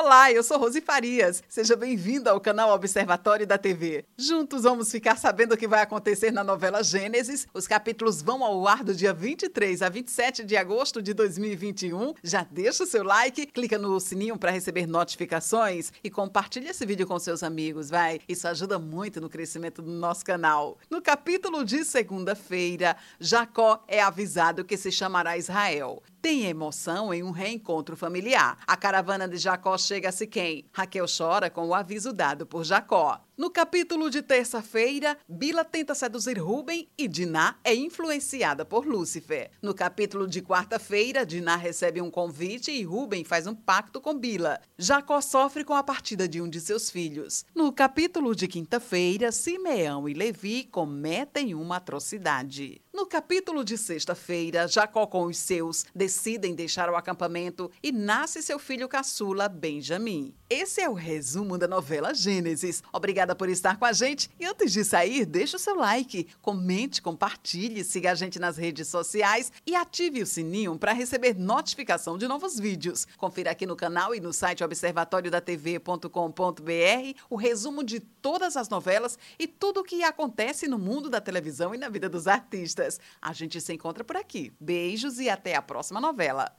Olá, eu sou Rose Farias. Seja bem-vindo ao canal Observatório da TV. Juntos vamos ficar sabendo o que vai acontecer na novela Gênesis. Os capítulos vão ao ar do dia 23 a 27 de agosto de 2021. Já deixa o seu like, clica no sininho para receber notificações e compartilha esse vídeo com seus amigos, vai. Isso ajuda muito no crescimento do nosso canal. No capítulo de segunda-feira, Jacó é avisado que se chamará Israel tem emoção em um reencontro familiar. A caravana de Jacó chega a Siquém. Raquel chora com o aviso dado por Jacó. No capítulo de terça-feira, Bila tenta seduzir Ruben e Diná é influenciada por Lúcifer. No capítulo de quarta-feira, Diná recebe um convite e Ruben faz um pacto com Bila. Jacó sofre com a partida de um de seus filhos. No capítulo de quinta-feira, Simeão e Levi cometem uma atrocidade. Capítulo de sexta-feira, Jacó com os seus decidem deixar o acampamento e nasce seu filho caçula, Benjamim. Esse é o resumo da novela Gênesis. Obrigada por estar com a gente e antes de sair, deixe o seu like, comente, compartilhe, siga a gente nas redes sociais e ative o sininho para receber notificação de novos vídeos. Confira aqui no canal e no site observatoriodatv.com.br o resumo de todas as novelas e tudo o que acontece no mundo da televisão e na vida dos artistas. A gente se encontra por aqui. Beijos e até a próxima novela.